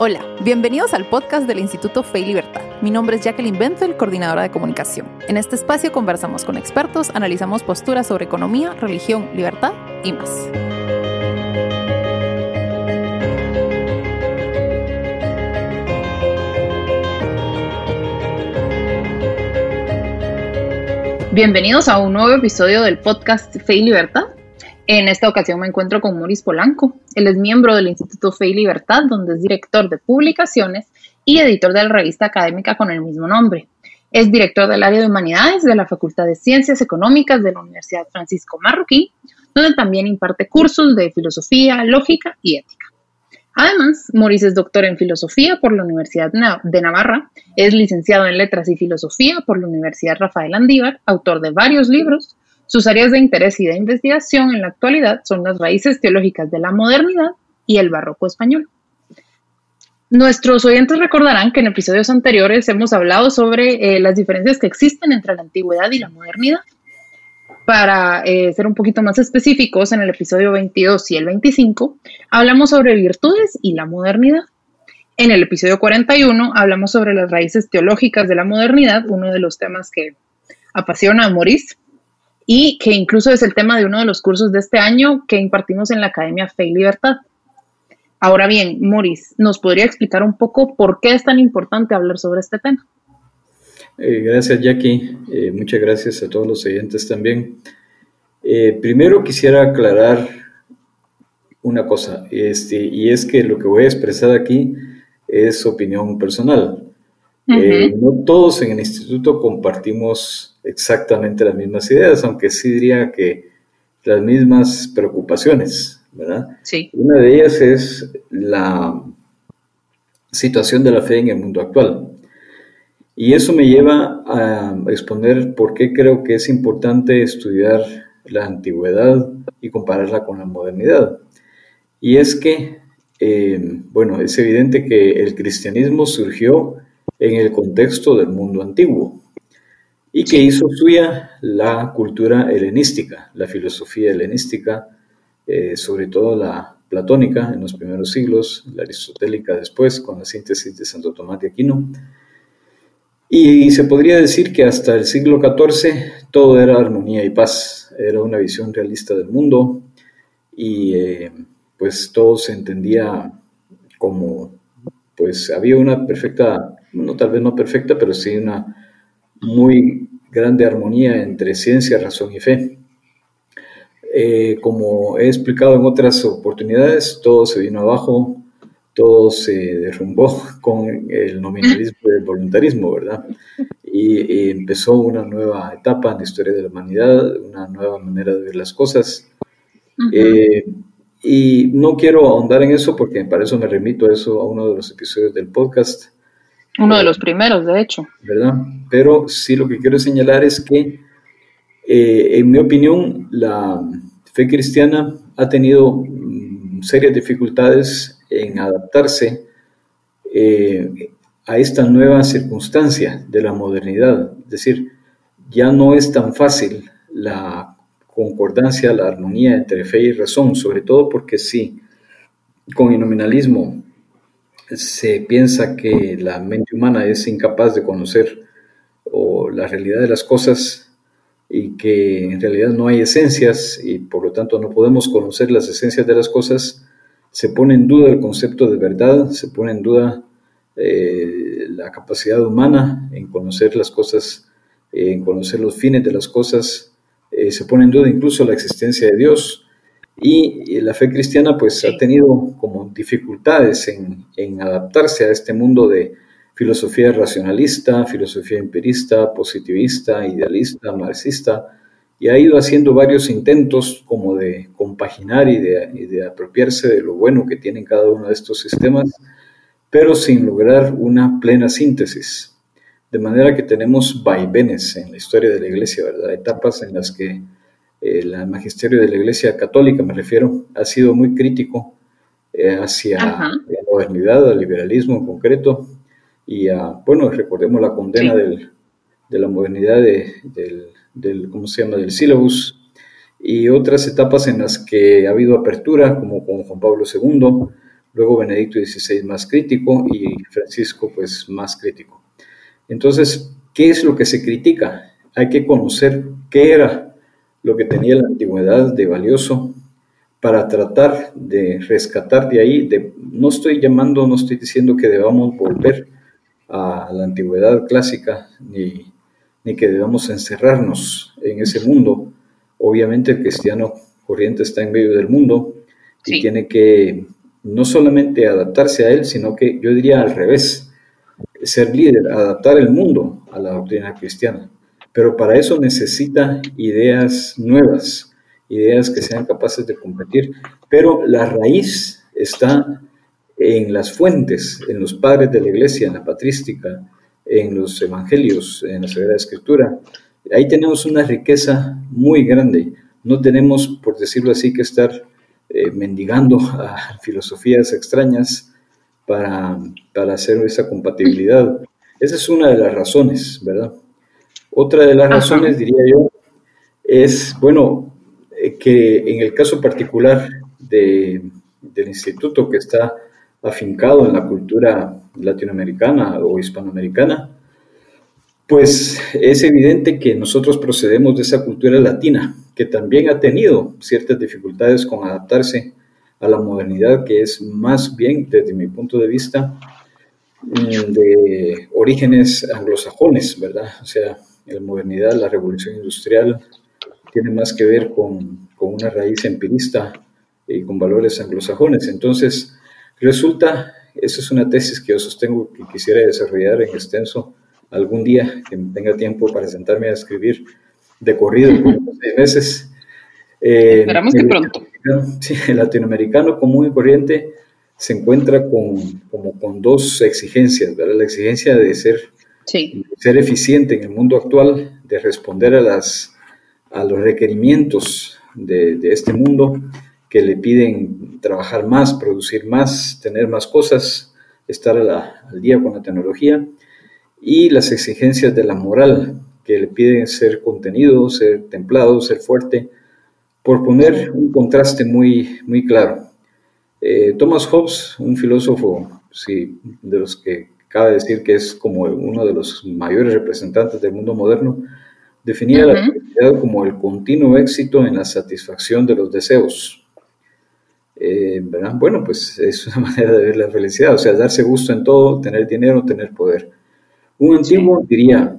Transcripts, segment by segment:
Hola, bienvenidos al podcast del Instituto Fe y Libertad. Mi nombre es Jacqueline Benfeld, coordinadora de comunicación. En este espacio conversamos con expertos, analizamos posturas sobre economía, religión, libertad y más. Bienvenidos a un nuevo episodio del podcast Fe y Libertad. En esta ocasión me encuentro con Maurice Polanco. Él es miembro del Instituto Fe y Libertad, donde es director de publicaciones y editor de la revista académica con el mismo nombre. Es director del área de humanidades de la Facultad de Ciencias Económicas de la Universidad Francisco Marroquí, donde también imparte cursos de filosofía, lógica y ética. Además, Maurice es doctor en filosofía por la Universidad de Navarra, es licenciado en letras y filosofía por la Universidad Rafael Andívar, autor de varios libros, sus áreas de interés y de investigación en la actualidad son las raíces teológicas de la modernidad y el barroco español. Nuestros oyentes recordarán que en episodios anteriores hemos hablado sobre eh, las diferencias que existen entre la antigüedad y la modernidad. Para eh, ser un poquito más específicos, en el episodio 22 y el 25 hablamos sobre virtudes y la modernidad. En el episodio 41 hablamos sobre las raíces teológicas de la modernidad, uno de los temas que apasiona a Maurice y que incluso es el tema de uno de los cursos de este año que impartimos en la Academia Fe y Libertad. Ahora bien, Maurice, ¿nos podría explicar un poco por qué es tan importante hablar sobre este tema? Eh, gracias, Jackie. Eh, muchas gracias a todos los oyentes también. Eh, primero quisiera aclarar una cosa, este, y es que lo que voy a expresar aquí es opinión personal. No todos en el instituto compartimos exactamente las mismas ideas, aunque sí diría que las mismas preocupaciones, ¿verdad? Sí. Una de ellas es la situación de la fe en el mundo actual. Y eso me lleva a exponer por qué creo que es importante estudiar la antigüedad y compararla con la modernidad. Y es que, eh, bueno, es evidente que el cristianismo surgió en el contexto del mundo antiguo y que hizo suya la cultura helenística, la filosofía helenística, eh, sobre todo la platónica en los primeros siglos, la aristotélica después, con la síntesis de Santo Tomás de Aquino. Y se podría decir que hasta el siglo XIV todo era armonía y paz, era una visión realista del mundo y eh, pues todo se entendía como, pues había una perfecta, no tal vez no perfecta, pero sí una muy grande armonía entre ciencia, razón y fe. Eh, como he explicado en otras oportunidades, todo se vino abajo, todo se derrumbó con el nominalismo y el voluntarismo, ¿verdad? Y, empezó una nueva etapa en la historia de la humanidad, una nueva manera de ver las cosas. Eh, y no quiero ahondar en eso porque para eso me remito a eso, a uno de los episodios del podcast uno de los primeros, de hecho. ¿Verdad? Pero sí lo que quiero señalar es que, eh, en mi opinión, la fe cristiana ha tenido mm, serias dificultades en adaptarse eh, a esta nueva circunstancia de la modernidad. Es decir, ya no es tan fácil la concordancia, la armonía entre fe y razón, sobre todo porque sí, con el nominalismo se piensa que la mente humana es incapaz de conocer o la realidad de las cosas y que en realidad no hay esencias y por lo tanto no podemos conocer las esencias de las cosas, se pone en duda el concepto de verdad, se pone en duda eh, la capacidad humana en conocer las cosas, en conocer los fines de las cosas, eh, se pone en duda incluso la existencia de Dios y la fe cristiana pues ha tenido como dificultades en, en, adaptarse a este mundo de filosofía racionalista, filosofía empirista, positivista, idealista, marxista, y ha ido haciendo varios intentos como de compaginar y de, y de apropiarse de lo bueno que tienen cada uno de estos sistemas, pero sin lograr una plena síntesis. De manera que tenemos vaivenes en la historia de la iglesia, ¿verdad? Etapas en las que el magisterio de la Iglesia Católica, me refiero, ha sido muy crítico eh, hacia la modernidad, al liberalismo en concreto, y a, bueno, recordemos la condena del, de la modernidad del, del, ¿cómo se llama?, del sílabus, y otras etapas en las que ha habido apertura, como con Juan Pablo II, luego Benedicto XVI más crítico y Francisco pues más crítico. Entonces, ¿qué es lo que se critica? Hay que conocer qué era lo que tenía la antigüedad de valioso para tratar de rescatar de ahí, de, no estoy llamando, no estoy diciendo que debamos volver a la antigüedad clásica, ni, ni que debamos encerrarnos en ese mundo. Obviamente el cristiano corriente está en medio del mundo y tiene que no solamente adaptarse a él, sino que yo diría al revés, ser líder, adaptar el mundo a la doctrina cristiana. Pero para eso necesita ideas nuevas, ideas que sean capaces de competir. Pero la raíz está en las fuentes, en los padres de la iglesia, en la patrística, en los evangelios, en la Sagrada Escritura. Ahí tenemos una riqueza muy grande. No tenemos, por decirlo así, que estar eh, mendigando a filosofías extrañas para, para hacer esa compatibilidad. Esa es una de las razones, ¿verdad? Otra de las razones, diría yo, es, bueno, eh, que en el caso particular de, del instituto que está afincado en la cultura latinoamericana o hispanoamericana, pues es evidente que nosotros procedemos de esa cultura latina, que también ha tenido ciertas dificultades con adaptarse a la modernidad, que es más bien, desde mi punto de vista, mm, de orígenes anglosajones, ¿verdad? O sea, la modernidad, la revolución industrial, tiene más que ver con, con una raíz empirista y con valores anglosajones. Entonces, resulta, esa es una tesis que yo sostengo que quisiera desarrollar en extenso algún día, que tenga tiempo para sentarme a escribir de corrido seis meses. Eh, Esperamos que pronto. Sí, el latinoamericano común y corriente se encuentra con, como con dos exigencias, ¿verdad? La exigencia de ser, ser eficiente en el mundo actual, de responder a, las, a los requerimientos de, de este mundo que le piden trabajar más, producir más, tener más cosas, estar al día con la tecnología, y las exigencias de la moral, que le piden ser contenido, ser templado, ser fuerte, por poner un contraste muy, muy claro. Eh, Thomas Hobbes, un filósofo sí, de los que cabe decir que es como uno de los mayores representantes del mundo moderno, definía la felicidad como el continuo éxito en la satisfacción de los deseos. Eh, bueno, pues es una manera de ver la felicidad, o sea, darse gusto en todo, tener dinero, tener poder. Un antiguo diría,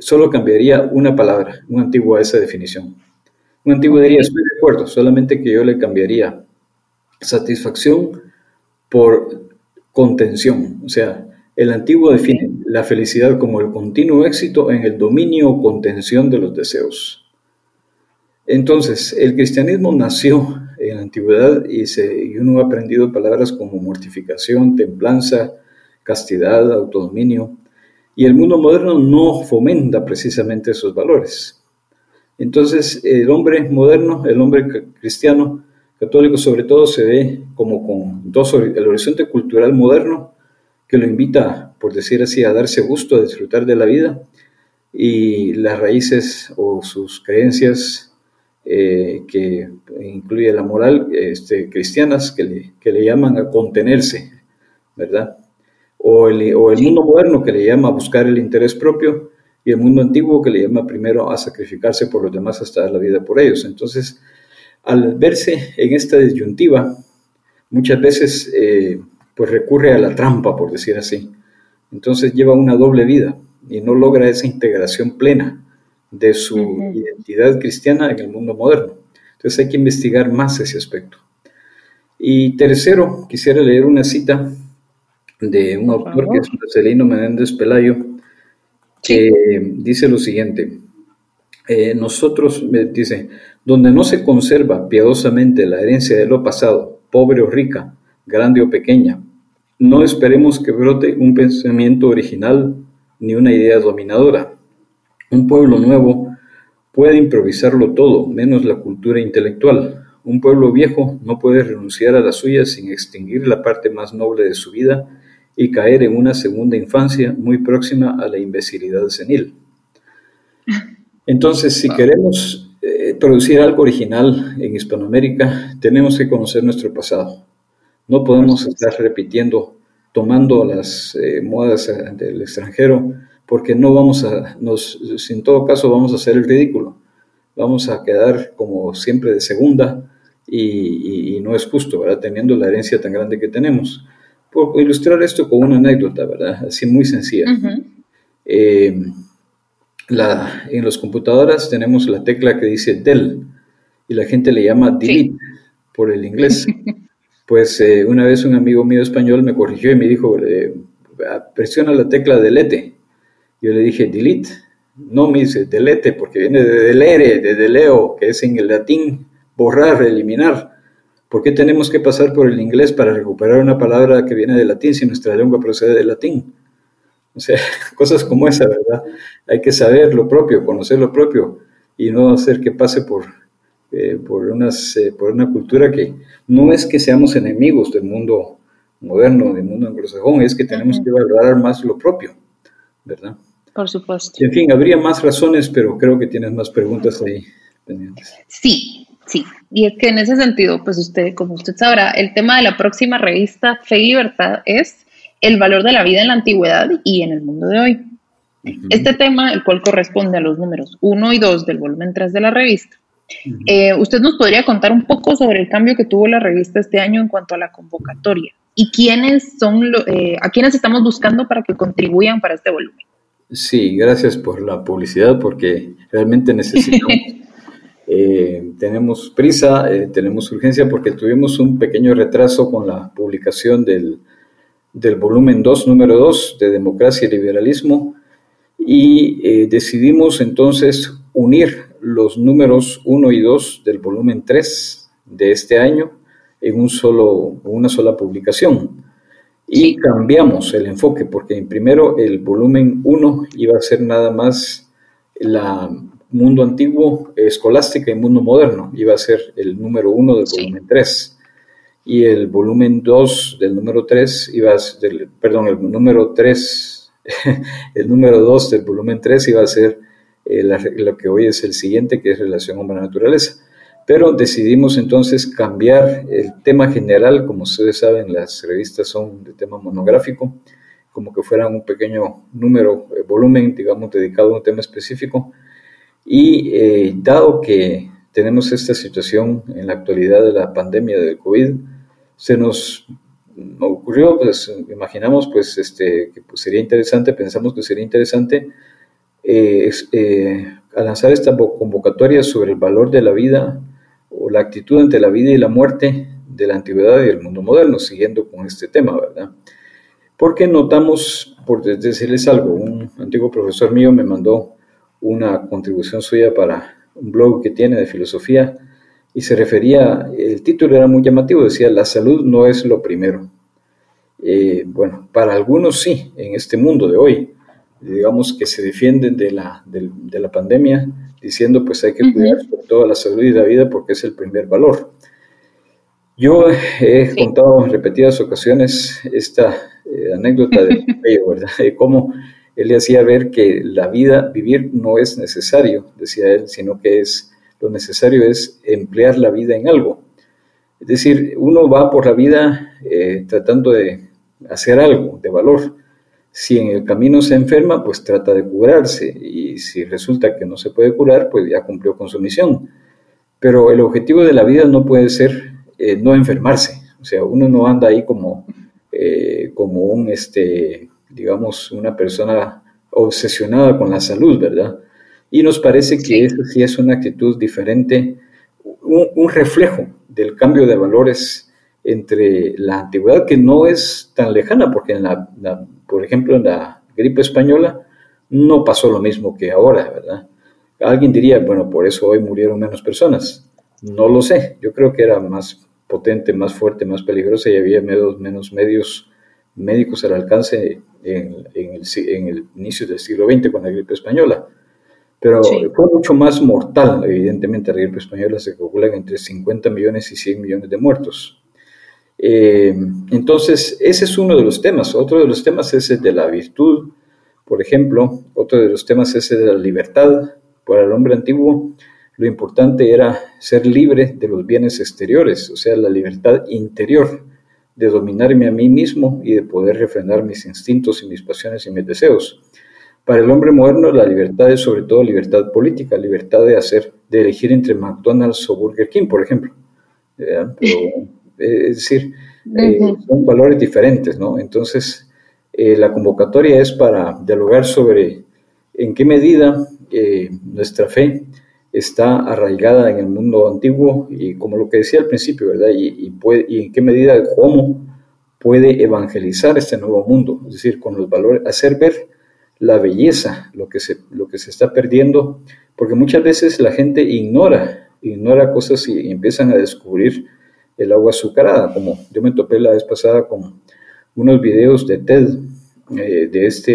solo cambiaría una palabra, un antiguo a esa definición. Un antiguo diría, estoy de acuerdo, solamente que yo le cambiaría satisfacción por contención. O sea, el antiguo define la felicidad como el continuo éxito en el dominio o contención de los deseos. Entonces, el cristianismo nació en la antigüedad y, se, y uno ha aprendido palabras como mortificación, templanza, castidad, autodominio, y el mundo moderno no fomenta precisamente esos valores. Entonces, el hombre moderno, el hombre cristiano, católico sobre todo, se ve como con dos, el horizonte cultural moderno que lo invita, por decir así, a darse gusto, a disfrutar de la vida, y las raíces o sus creencias eh, que incluye la moral este, cristianas que le, que le llaman a contenerse, ¿verdad? O el, o el mundo moderno que le llama a buscar el interés propio y el mundo antiguo que le llama primero a sacrificarse por los demás hasta dar la vida por ellos. Entonces, al verse en esta disyuntiva, muchas veces eh, pues recurre a la trampa, por decir así. Entonces lleva una doble vida y no logra esa integración plena de su identidad cristiana en el mundo moderno. Entonces hay que investigar más ese aspecto. Y tercero, quisiera leer una cita de un autor que es Marcelino Menéndez Pelayo, que dice lo siguiente. Eh, nosotros, dice, donde no se conserva piadosamente la herencia de lo pasado, pobre o rica, grande o pequeña, no esperemos que brote un pensamiento original ni una idea dominadora. Un pueblo nuevo puede improvisarlo todo, menos la cultura intelectual. Un pueblo viejo no puede renunciar a la suya sin extinguir la parte más noble de su vida y caer en una segunda infancia muy próxima a la imbecilidad senil. Entonces, si queremos eh, producir algo original en Hispanoamérica, tenemos que conocer nuestro pasado. No podemos estar repitiendo, tomando las eh, modas eh, del extranjero, porque no vamos a, nos, en todo caso vamos a hacer el ridículo. Vamos a quedar como siempre de segunda y, no es justo, ¿verdad? Teniendo la herencia tan grande que tenemos. Por ilustrar esto con una anécdota, ¿verdad? Así muy sencilla. Eh, la, en las computadoras tenemos la tecla que dice del y la gente le llama delete por el inglés. Pues eh, una vez un amigo mío español me corrigió y me dijo, eh, presiona la tecla delete. Yo le dije, delete. No, me dice, delete, porque viene de delere, de deleo, que es en el latín borrar, eliminar. ¿Por qué tenemos que pasar por el inglés para recuperar una palabra que viene del latín si nuestra lengua procede del latín? O sea, cosas como esa, ¿verdad? Hay que saber lo propio, conocer lo propio y no hacer que pase por, eh, por, unas, eh, por una cultura que no es que seamos enemigos del mundo moderno, del mundo anglosajón, es que tenemos que valorar más lo propio, ¿verdad? Por supuesto. en fin, habría más razones, pero creo que tienes más preguntas ahí pendientes. Sí, sí. Y es que en ese sentido, pues usted, como usted sabrá, el tema de la próxima revista Fe y Libertad es el valor de la vida en la antigüedad y en el mundo de hoy. Este tema, el cual corresponde a los números 1 y 2 del volumen 3 de la revista, eh, ¿Usted nos podría contar un poco sobre el cambio que tuvo la revista este año en cuanto a la convocatoria? ¿Y quiénes son, eh, a quiénes estamos buscando para que contribuyan para este volumen? Sí, gracias por la publicidad, porque realmente necesitamos. Eh, tenemos prisa, tenemos urgencia, porque tuvimos un pequeño retraso con la publicación del, del volumen 2, número 2, de Democracia y Liberalismo, y decidimos entonces unir los números 1 y 2 del volumen 3 de este año en un solo, una sola publicación. Y cambiamos el enfoque, porque primero el volumen 1 iba a ser nada más la mundo antiguo, escolástica y mundo moderno, iba a ser el número 1 del volumen 3. Y el volumen 2 del número 3 iba a ser, perdón, el número 3, el número 2 del volumen 3 iba a ser eh, lo que hoy es el siguiente, que es relación hombre-naturaleza. Pero decidimos entonces cambiar el tema general, como ustedes saben, las revistas son de tema monográfico, como que fueran un pequeño número, eh, volumen, digamos, dedicado a un tema específico. Y eh, dado que tenemos esta situación en la actualidad de la pandemia del COVID, se nos ocurrió, pues imaginamos pues este, que pues, sería interesante, pensamos que sería interesante eh, eh, a lanzar esta convocatoria sobre el valor de la vida o la actitud ante la vida y la muerte de la antigüedad y el mundo moderno, siguiendo con este tema, ¿verdad? Porque notamos, por decirles algo, un antiguo profesor mío me mandó una contribución suya para un blog que tiene de filosofía y se refería, el título era muy llamativo, decía, la salud no es lo primero. Eh, bueno, para algunos sí, en este mundo de hoy, digamos, que se defienden de la, de, la pandemia, diciendo pues hay que cuidar sobre todo la salud y la vida porque es el primer valor. Yo he contado en repetidas ocasiones esta eh, anécdota de ¿verdad? De cómo él le hacía ver que la vida, vivir no es necesario, decía él, sino que es lo necesario es emplear la vida en algo. Es decir, uno va por la vida eh, tratando de hacer algo de valor, si en el camino se enferma, pues trata de curarse y si resulta que no se puede curar, pues ya cumplió con su misión. Pero el objetivo de la vida no puede ser eh, no enfermarse. O sea, uno no anda ahí como, eh, como un, este, digamos, una persona obsesionada con la salud, ¿verdad? Y nos parece que eso sí es una actitud diferente, un, reflejo del cambio de valores entre la antigüedad, que no es tan lejana, porque en la por ejemplo, en la gripe española no pasó lo mismo que ahora, ¿verdad? Alguien diría, bueno, por eso hoy murieron menos personas. No lo sé, yo creo que era más potente, más fuerte, más peligrosa y había menos, menos medios médicos al alcance en, el, inicio del siglo XX con la gripe española. Pero fue mucho más mortal, evidentemente, la gripe española se calcula entre 50 millones y 100 millones de muertos. Eh, entonces, ese es uno de los temas. Otro de los temas es el de la virtud, por ejemplo. Otro de los temas es el de la libertad. Para el hombre antiguo, lo importante era ser libre de los bienes exteriores, o sea, la libertad interior, de dominarme a mí mismo y de poder refrenar mis instintos y mis pasiones y mis deseos. Para el hombre moderno la libertad es sobre todo libertad política, libertad de hacer, de elegir entre McDonald's o Burger King, por ejemplo. Eh, es decir, eh, son valores diferentes, ¿no? Entonces, eh, la convocatoria es para dialogar sobre en qué medida nuestra fe está arraigada en el mundo antiguo y como lo que decía al principio, ¿verdad? Y, puede, y en qué medida cómo puede evangelizar este nuevo mundo, es decir, con los valores, hacer ver la belleza, lo que se, lo que se está perdiendo, porque muchas veces la gente ignora, ignora cosas y, empiezan a descubrir el agua azucarada, como yo me topé la vez pasada con unos videos de TED, eh, de este,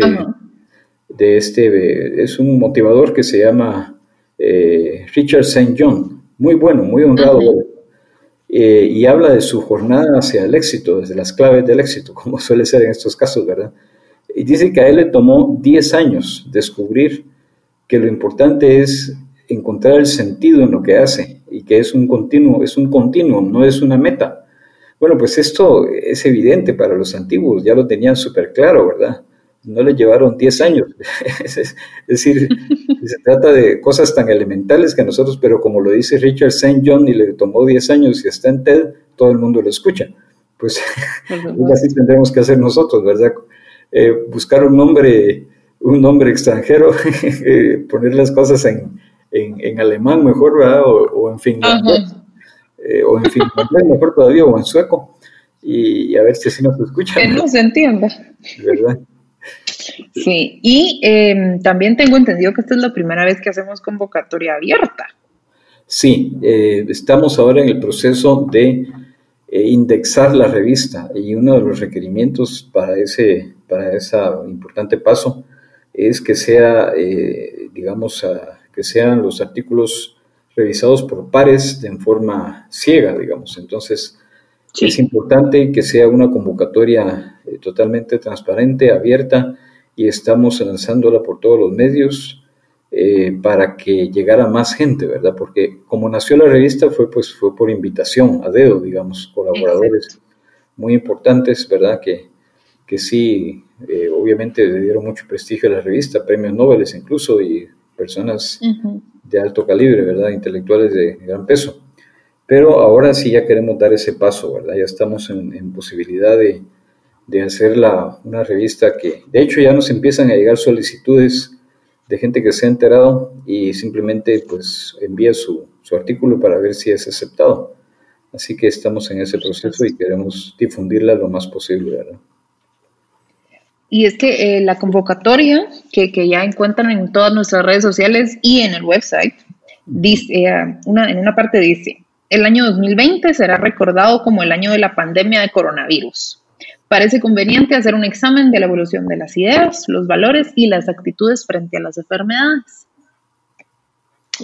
de este, es un motivador que se llama eh, Richard St. John, muy bueno, muy honrado, eh, y habla de su jornada hacia el éxito, desde las claves del éxito, como suele ser en estos casos, ¿verdad? Y dice que a él le tomó 10 años descubrir que lo importante es encontrar el sentido en lo que hace y que es un continuo, es un continuo, no es una meta. Bueno, pues esto es evidente para los antiguos, ya lo tenían súper claro, ¿verdad? no le llevaron 10 años. es decir, se trata de cosas tan elementales que nosotros, pero como lo dice Richard St. John y le tomó 10 años y está en TED, todo el mundo lo escucha. Pues así tendremos que hacer nosotros, ¿verdad? Eh, buscar un nombre, un nombre extranjero, eh, poner las cosas en, en, alemán mejor, ¿verdad? O, en finlandés, eh, o en finlandés mejor todavía, o en sueco, y, a ver si así nos escuchan. Que no se entienda. ¿Verdad? Sí, y em, también tengo entendido que esta es la primera vez que hacemos convocatoria abierta. Sí, eh, estamos ahora en el proceso de eh, indexar la revista y uno de los requerimientos para ese, para ese importante paso es que sea, eh, digamos, que sean los artículos revisados por pares en forma ciega, digamos. Entonces, es importante que sea una convocatoria totalmente transparente, abierta, y estamos lanzándola por todos los medios eh, para que llegara más gente, ¿verdad? Porque como nació la revista fue, pues, fue por invitación a dedo, digamos, colaboradores muy importantes, ¿verdad? Que, que sí, eh, obviamente le dieron mucho prestigio a la revista, premios Nobel incluso, y personas de alto calibre, ¿verdad? Intelectuales de gran peso. Pero ahora sí ya queremos dar ese paso, ¿verdad? Ya estamos en posibilidad de, de hacer una revista que, de hecho, ya nos empiezan a llegar solicitudes de gente que se ha enterado y simplemente pues envía su, artículo para ver si es aceptado. Así que estamos en ese proceso y queremos difundirla lo más posible, ¿verdad? Y es que eh, la convocatoria que, ya encuentran en todas nuestras redes sociales y en el website, dice, eh, una, en una parte dice, el año 2020 será recordado como el año de la pandemia de coronavirus. Parece conveniente hacer un examen de la evolución de las ideas, los valores y las actitudes frente a las enfermedades.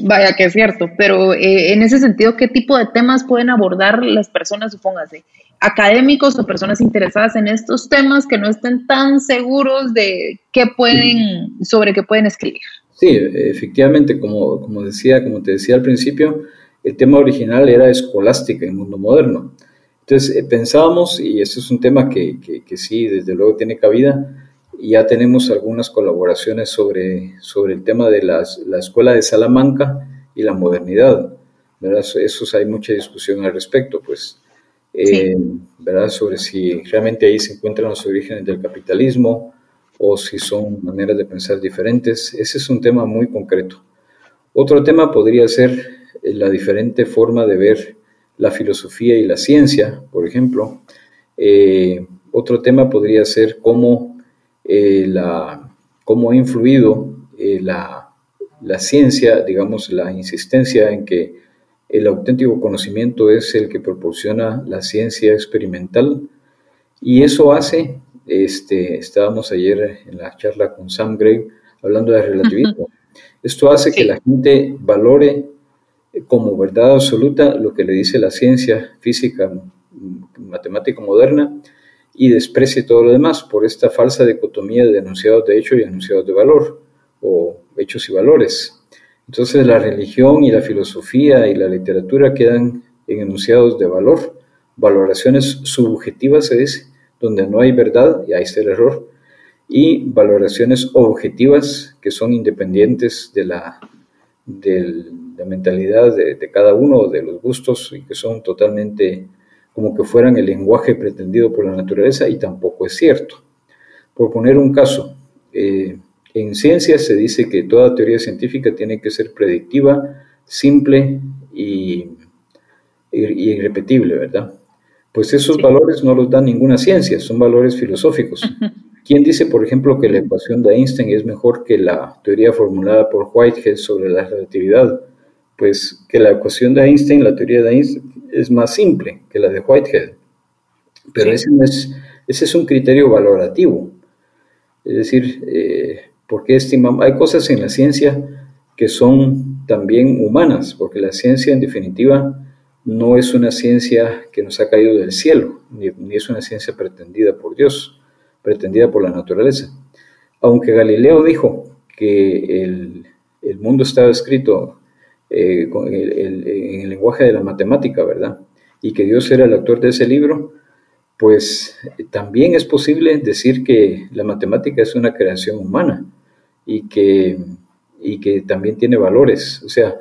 Vaya que es cierto, pero eh, en ese sentido, ¿qué tipo de temas pueden abordar las personas, supóngase, académicos o personas interesadas en estos temas que no estén tan seguros de qué pueden, sobre qué pueden escribir? Sí, efectivamente, como, como decía, como te decía al principio, el tema original era escolástica en mundo moderno. Entonces eh, pensábamos, y eso es un tema que, que, sí, desde luego tiene cabida, ya tenemos algunas colaboraciones sobre, sobre el tema de las, la escuela de Salamanca y la modernidad. ¿verdad? Eso hay mucha discusión al respecto, pues, eh, ¿verdad? Sobre si realmente ahí se encuentran los orígenes del capitalismo o si son maneras de pensar diferentes. Ese es un tema muy concreto. Otro tema podría ser eh, la diferente forma de ver la filosofía y la ciencia, por ejemplo. Eh, otro tema podría ser cómo, eh, la, cómo ha influido eh, la, la, ciencia, digamos, la insistencia en que el auténtico conocimiento es el que proporciona la ciencia experimental. Y eso hace, este, estábamos ayer en la charla con Sam Gregg hablando de relativismo, esto hace que la gente valore como verdad absoluta lo que le dice la ciencia física, matemática moderna y desprecie todo lo demás por esta falsa dicotomía de enunciados de hecho y enunciados de valor o hechos y valores. Entonces la religión y la filosofía y la literatura quedan en enunciados de valor valoraciones subjetivas, se dice, donde no hay verdad, y ahí está el error, y valoraciones objetivas que son independientes de la, de la mentalidad de, de, cada uno, de los gustos, y que son totalmente como que fueran el lenguaje pretendido por la naturaleza, y tampoco es cierto. Por poner un caso, eh, en ciencias se dice que toda teoría científica tiene que ser predictiva, simple y, irrepetible, ¿verdad? Pues esos valores no los da ninguna ciencia, son valores filosóficos. ¿Quién dice, por ejemplo, que la ecuación de Einstein es mejor que la teoría formulada por Whitehead sobre la relatividad? Pues que la ecuación de Einstein, la teoría de Einstein, es más simple que la de Whitehead. Pero ese, es, ese es un criterio valorativo. Es decir, eh, porque estimamos, hay cosas en la ciencia que son también humanas, porque la ciencia en definitiva no es una ciencia que nos ha caído del cielo, ni, es una ciencia pretendida por Dios, pretendida por la naturaleza. Aunque Galileo dijo que el, mundo estaba escrito eh, en el lenguaje de la matemática, ¿verdad? Y que Dios era el autor de ese libro, pues también es posible decir que la matemática es una creación humana y que, y que también tiene valores. O sea,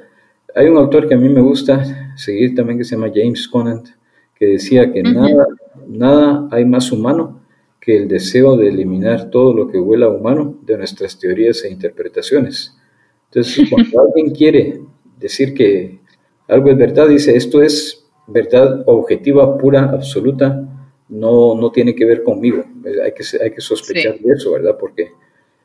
hay un autor que a mí me gusta seguir también que se llama James Conant, que decía que nada, nada hay más humano que el deseo de eliminar todo lo que huela humano de nuestras teorías e interpretaciones. Entonces, cuando alguien quiere decir que algo es verdad, dice, esto es verdad objetiva, pura, absoluta, no, no tiene que ver conmigo. Hay que, hay que sospechar de eso, ¿verdad? Porque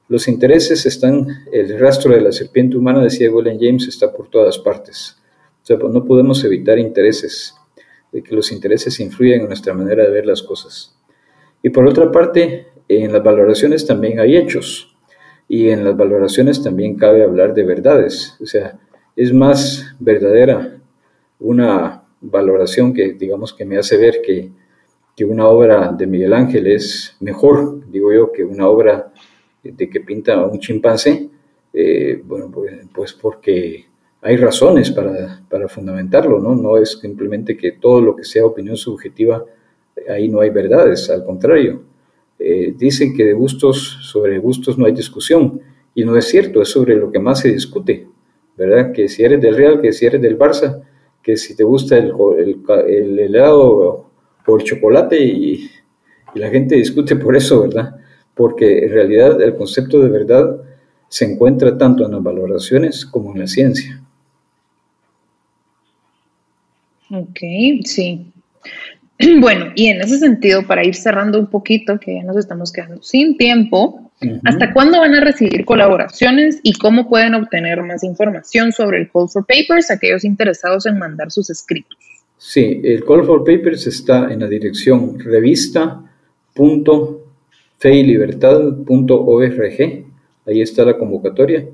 los intereses están, el rastro de la serpiente humana, decía William James, está por todas partes. O sea, pues no podemos evitar intereses, de que los intereses influyen en nuestra manera de ver las cosas. Y por otra parte, en las valoraciones también hay hechos. Y en las valoraciones también cabe hablar de verdades. O sea, es más verdadera una valoración que, digamos, que me hace ver que, que una obra de Miguel Ángel es mejor, digo yo, que una obra de que pinta un chimpancé, eh, bueno, pues, pues, porque hay razones para, para, fundamentarlo, ¿no? No es simplemente que todo lo que sea opinión subjetiva, ahí no hay verdades, al contrario. Eh, dicen que de gustos, sobre gustos no hay discusión, y no es cierto, es sobre lo que más se discute, ¿verdad? Que si eres del Real, que si eres del Barça, que si te gusta el, el, helado o el chocolate, y, y la gente discute por eso, ¿verdad? porque en realidad el concepto de verdad se encuentra tanto en las valoraciones como en la ciencia. Ok, sí. Bueno, y en ese sentido, para ir cerrando un poquito, que ya nos estamos quedando sin tiempo, ¿hasta cuándo van a recibir colaboraciones y cómo pueden obtener más información sobre el Call for Papers aquellos interesados en mandar sus escritos? Sí, el Call for Papers está en la dirección revista.com feylibertad.org, ahí está la convocatoria.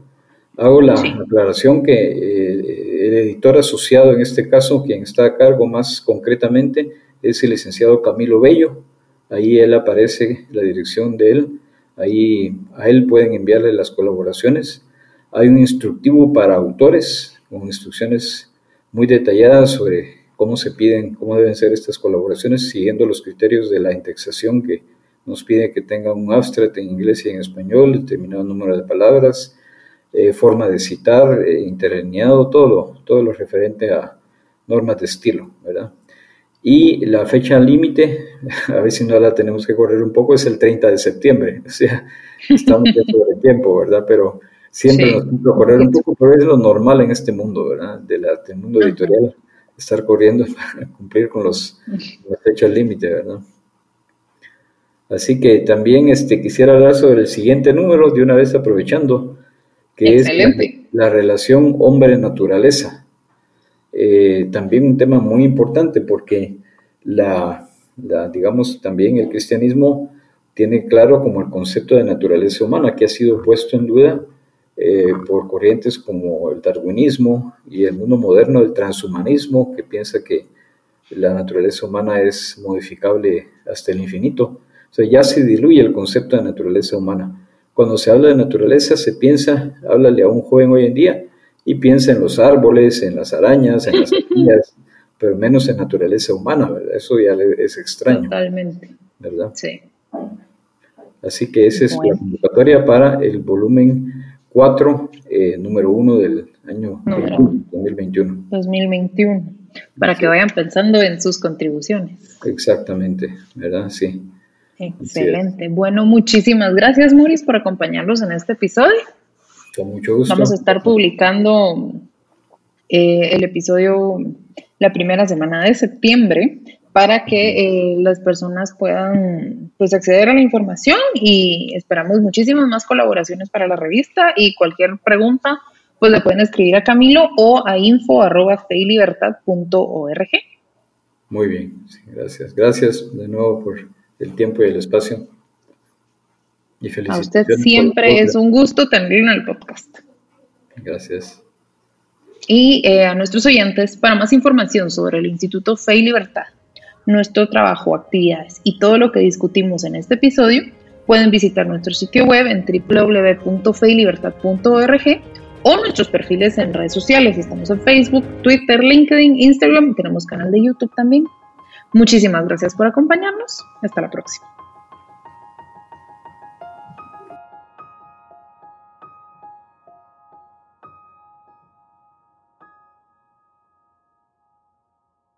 Hago la aclaración que eh, el editor asociado en este caso, quien está a cargo más concretamente, es el licenciado Camilo Bello. Ahí él aparece, la dirección de él. Ahí a él pueden enviarle las colaboraciones. Hay un instructivo para autores con instrucciones muy detalladas sobre cómo se piden, cómo deben ser estas colaboraciones, siguiendo los criterios de la indexación que, nos pide que tenga un abstract en inglés y en español, determinado número de palabras, eh, forma de citar, eh, interlineado, todo todo lo referente a normas de estilo, ¿verdad? Y la fecha límite, a ver si no la tenemos que correr un poco, es el 30 de septiembre. O sea, estamos ya sobre tiempo, ¿verdad? Pero siempre nos nos que correr un poco, pero es lo normal en este mundo, ¿verdad? De la, del mundo editorial, estar corriendo para cumplir con los, las fechas límite, ¿verdad? Así que también este, quisiera hablar sobre el siguiente número, de una vez aprovechando, que es la, relación hombre-naturaleza. Eh, también un tema muy importante porque la, digamos, también el cristianismo tiene claro como el concepto de naturaleza humana que ha sido puesto en duda eh, por corrientes como el darwinismo y el mundo moderno del transhumanismo que piensa que la naturaleza humana es modificable hasta el infinito sea, ya se diluye el concepto de naturaleza humana. Cuando se habla de naturaleza, se piensa, háblale a un joven hoy en día y piensa en los árboles, en las arañas, en las ardillas, pero menos en naturaleza humana, ¿verdad? Eso ya es extraño. Totalmente. ¿Verdad? Sí. Así que esa es la convocatoria para el volumen 4, eh, número 1 del año 2021. 2021, para que vayan pensando en sus contribuciones. Exactamente, ¿verdad? Sí. Excelente. Bueno, muchísimas gracias, Maurice, por acompañarnos en este episodio. Con mucho gusto. Vamos a estar publicando eh, el episodio la primera semana de septiembre para que eh, las personas puedan pues acceder a la información y esperamos muchísimas más colaboraciones para la revista y cualquier pregunta pues le pueden escribir a Camilo o a info arroba Muy bien, gracias. Gracias de nuevo por el tiempo y el espacio. Y. A usted siempre es un gusto tenerlo en el podcast. Gracias. Y eh, a nuestros oyentes, para más información sobre el Instituto Fe y Libertad, nuestro trabajo, actividades y todo lo que discutimos en este episodio, pueden visitar nuestro sitio web en www.feylibertad.org o nuestros perfiles en redes sociales. Estamos en Facebook, Twitter, LinkedIn, Instagram y tenemos canal de YouTube también. Muchísimas gracias por acompañarnos. Hasta la próxima.